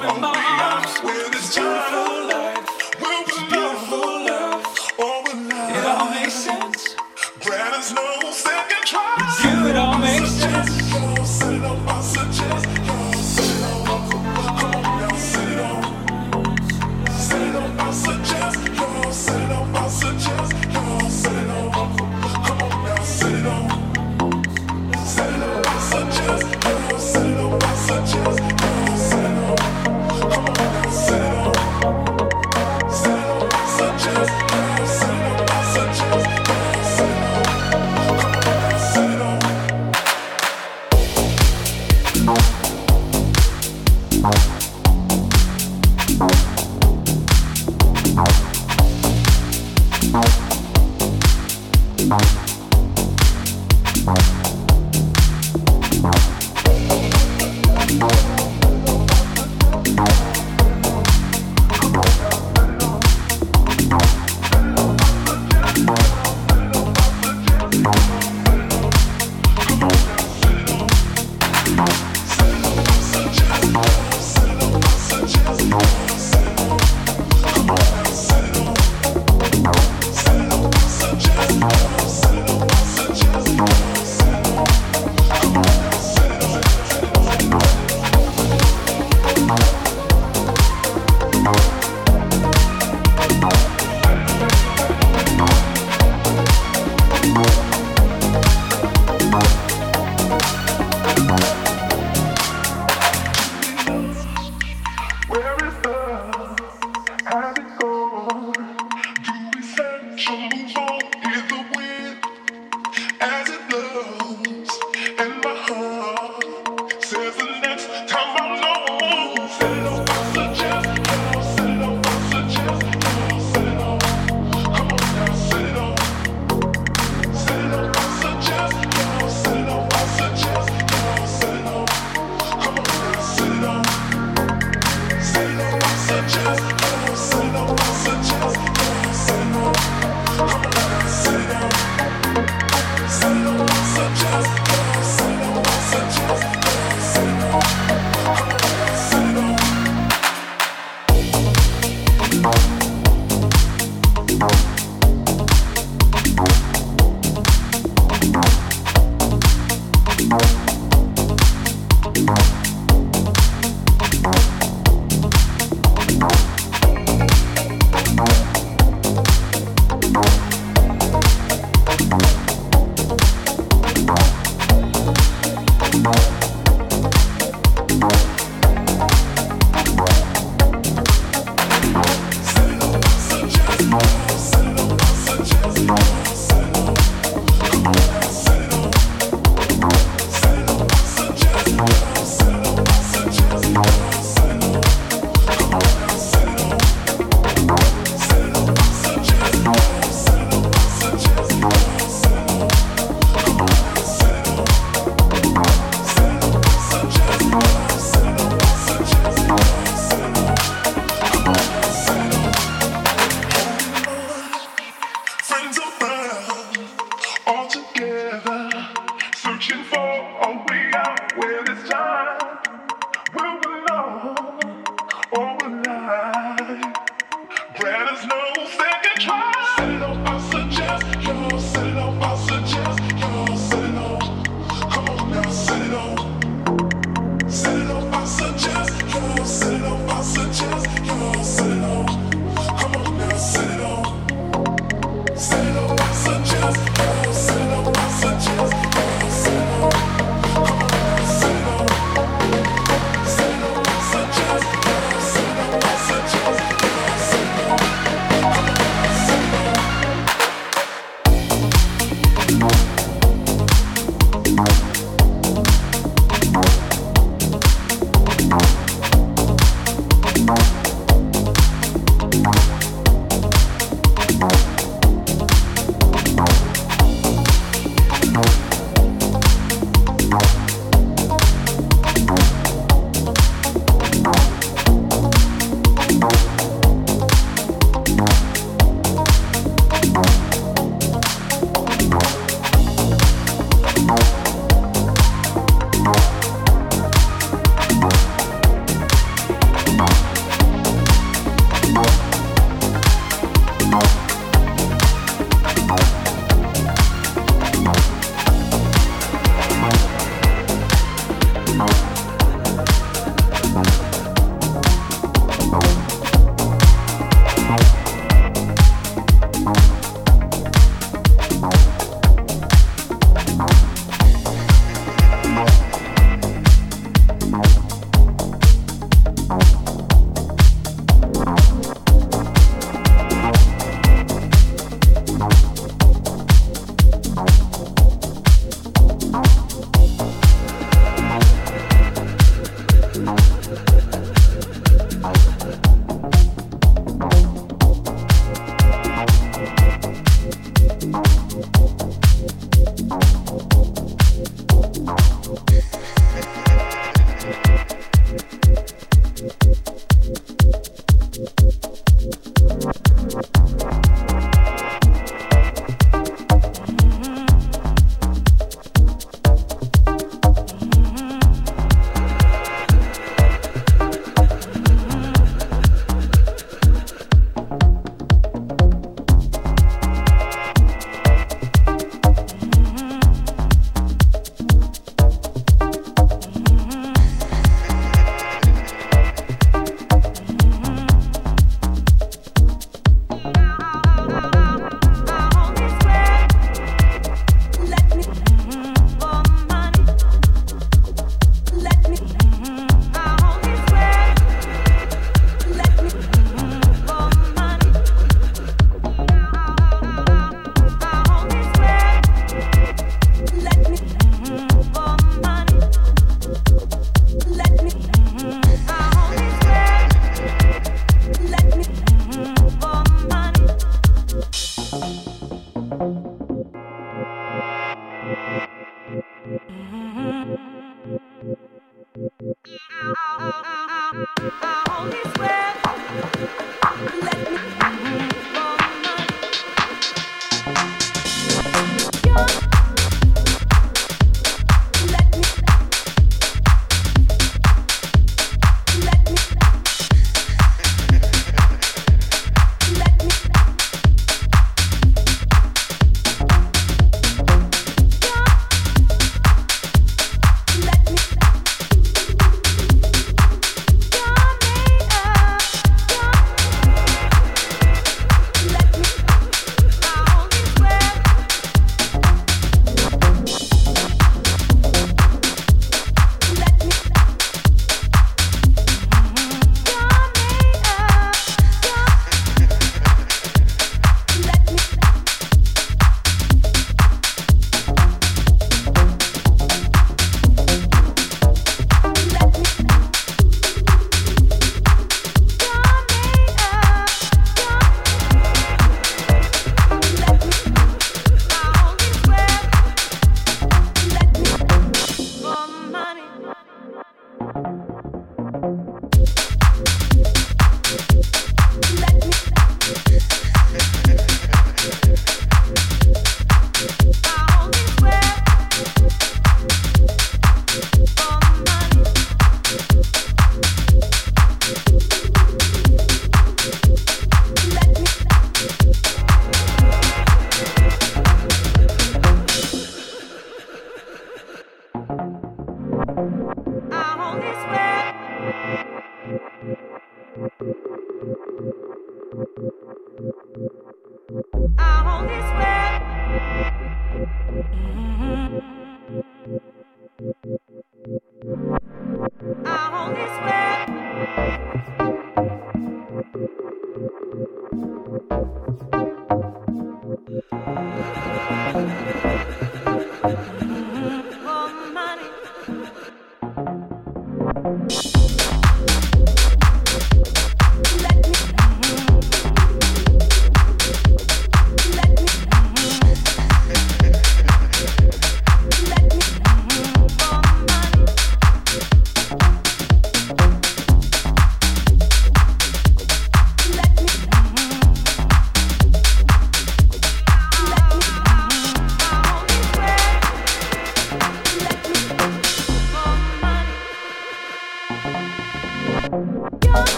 Sit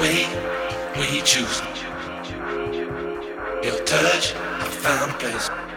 way we choose. Your touch, I found a place.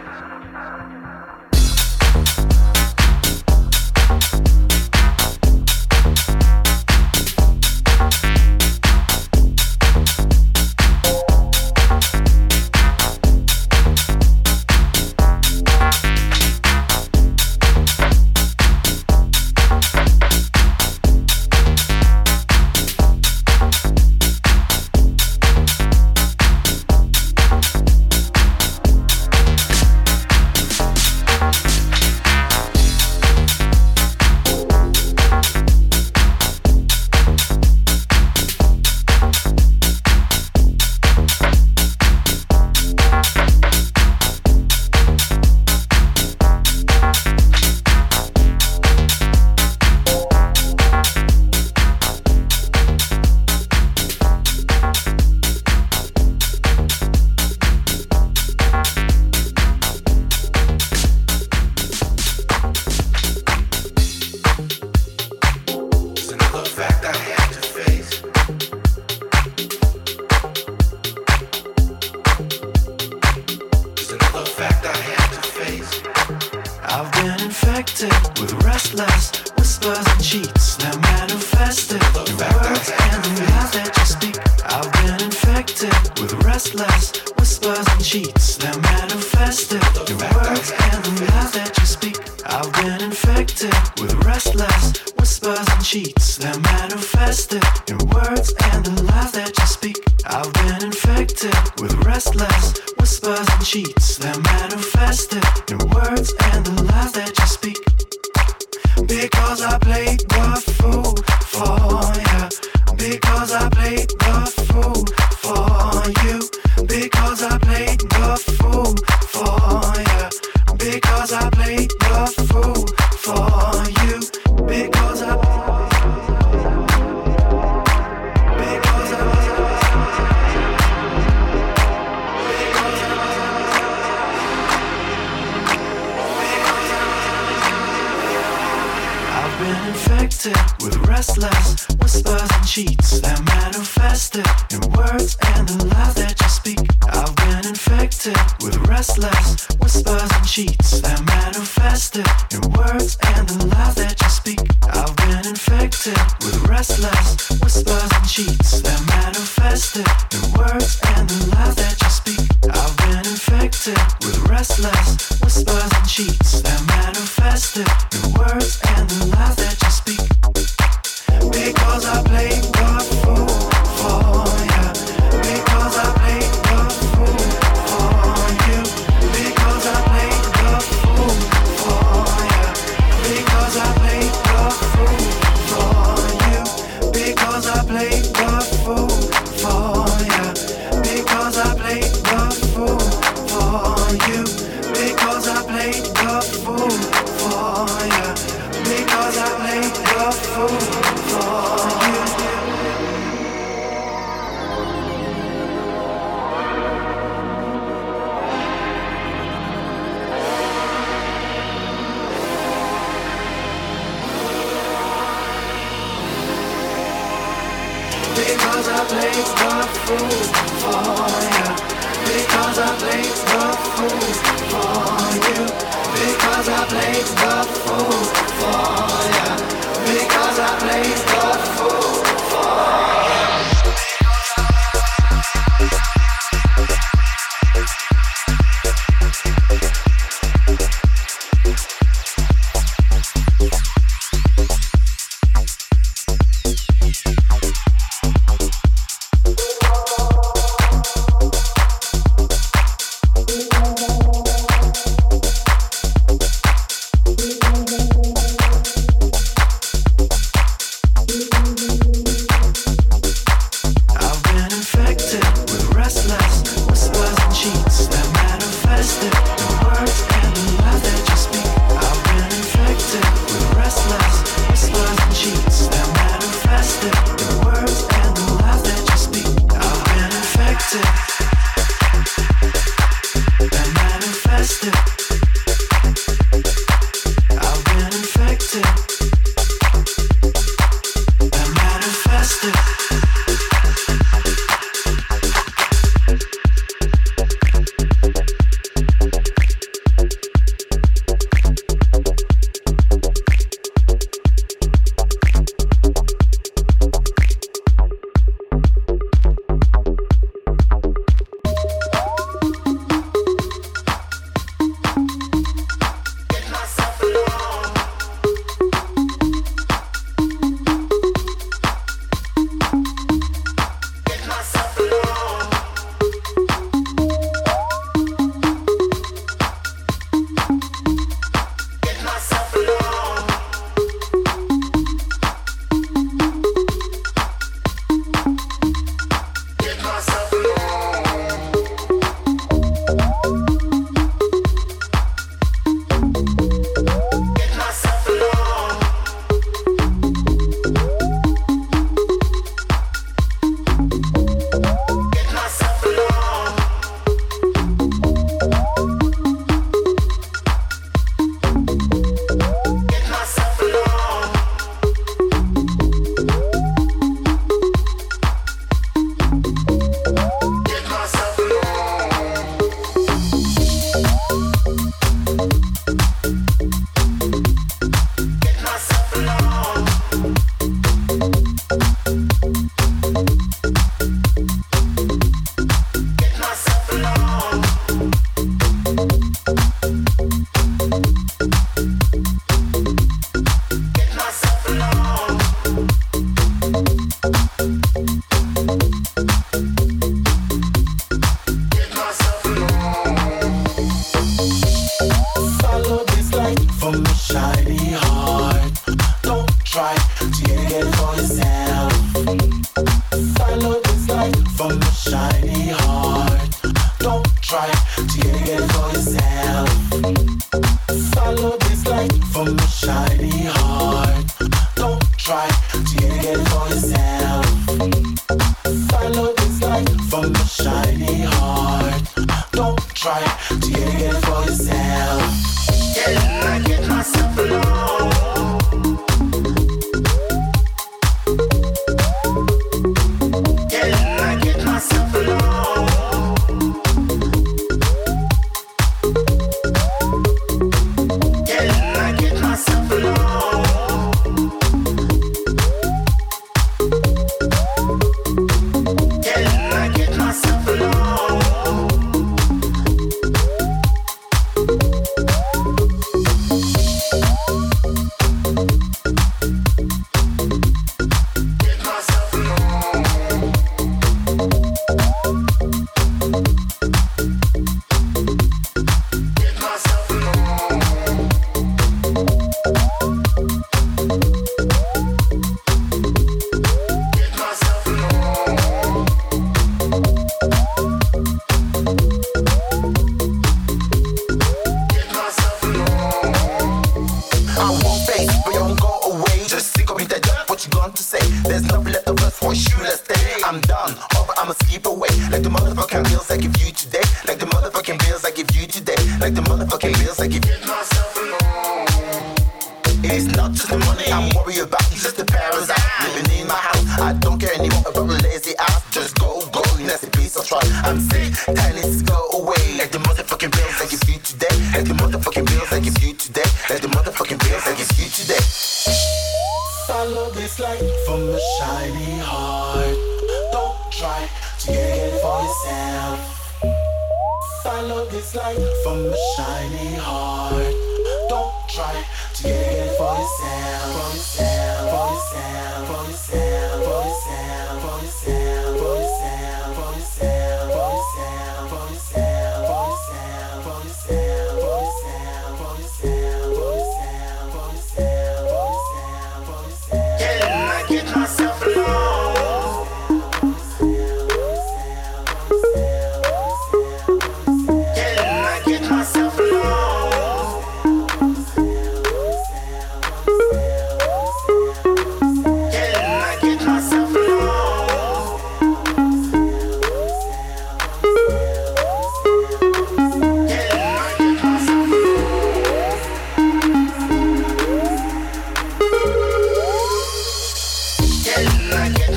still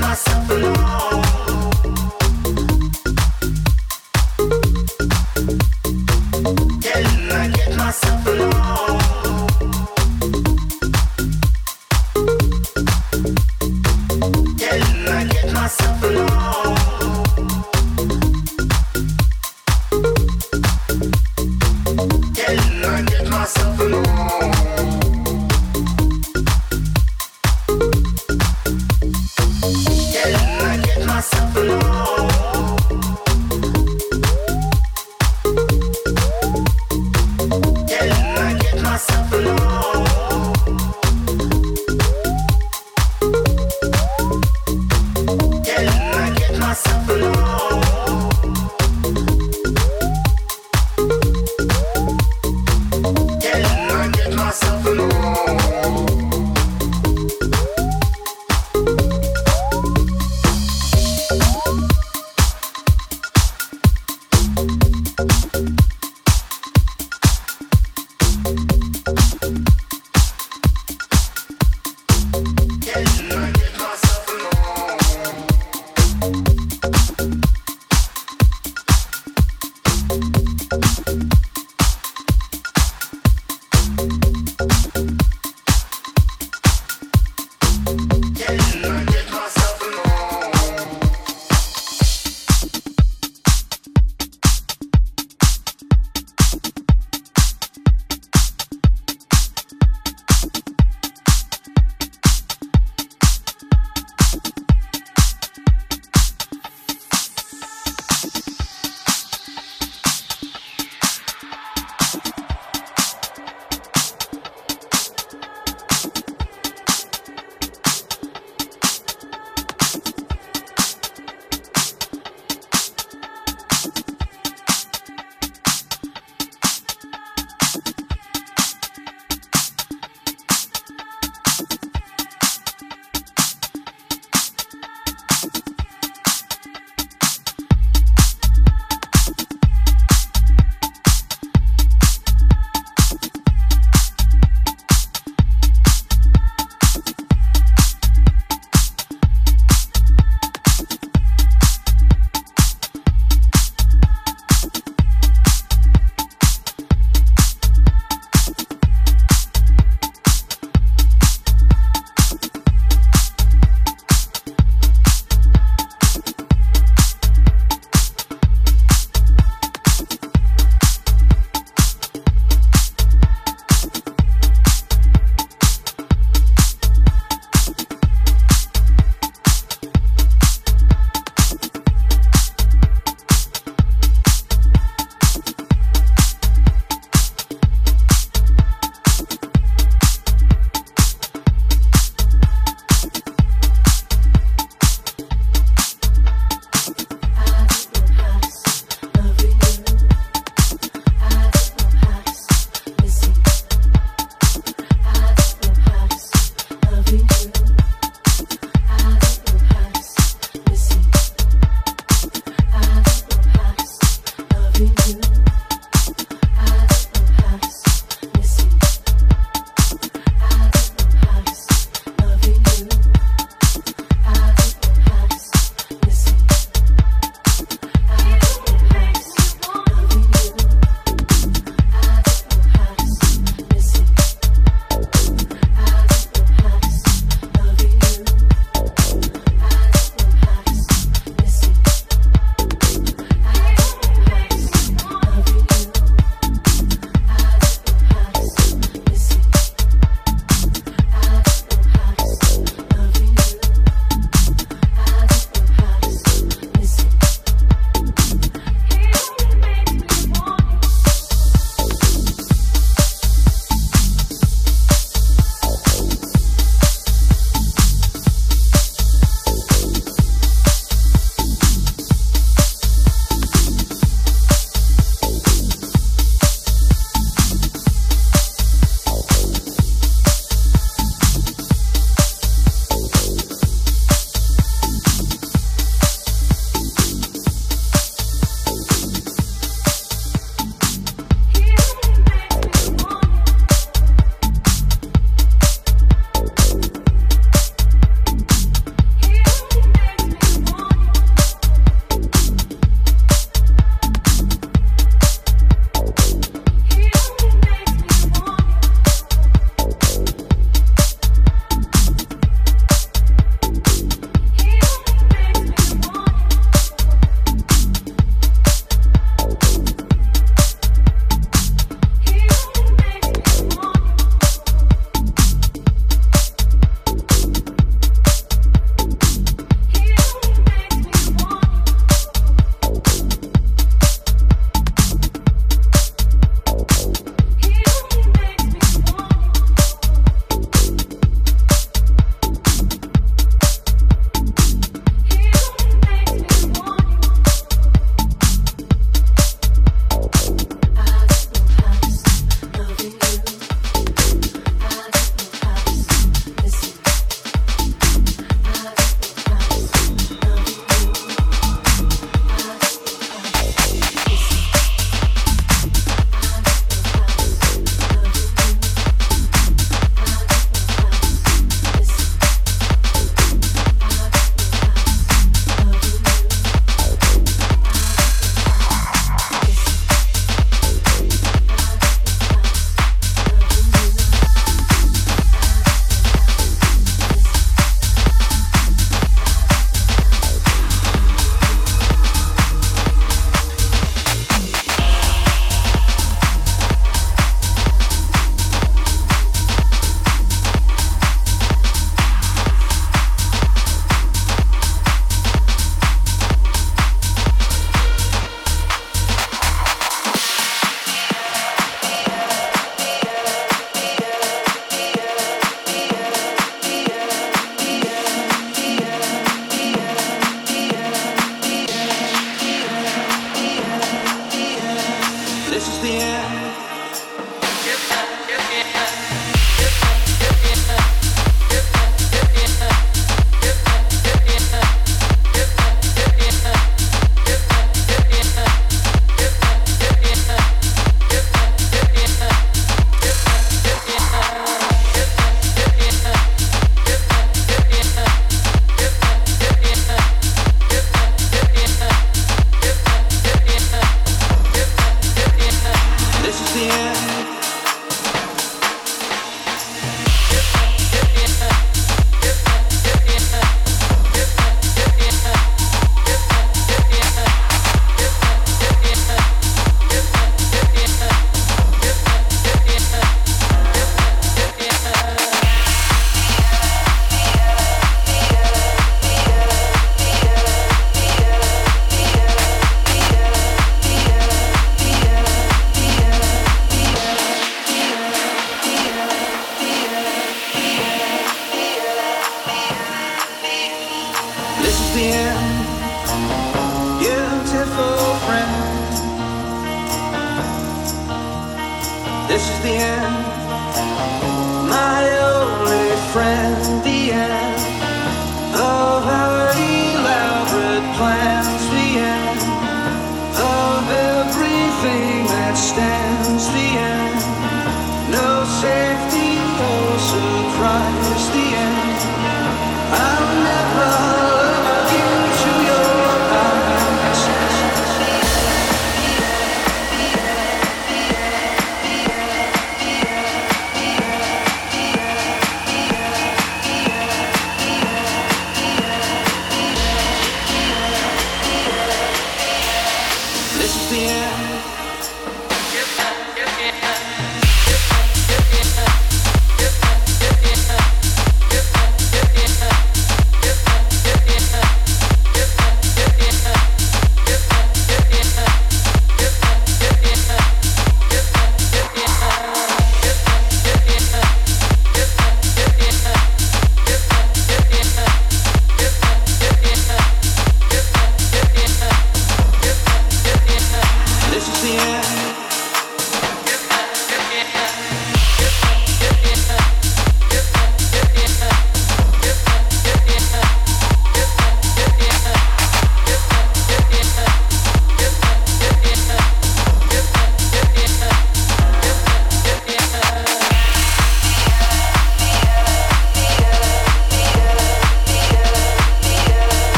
myself alone?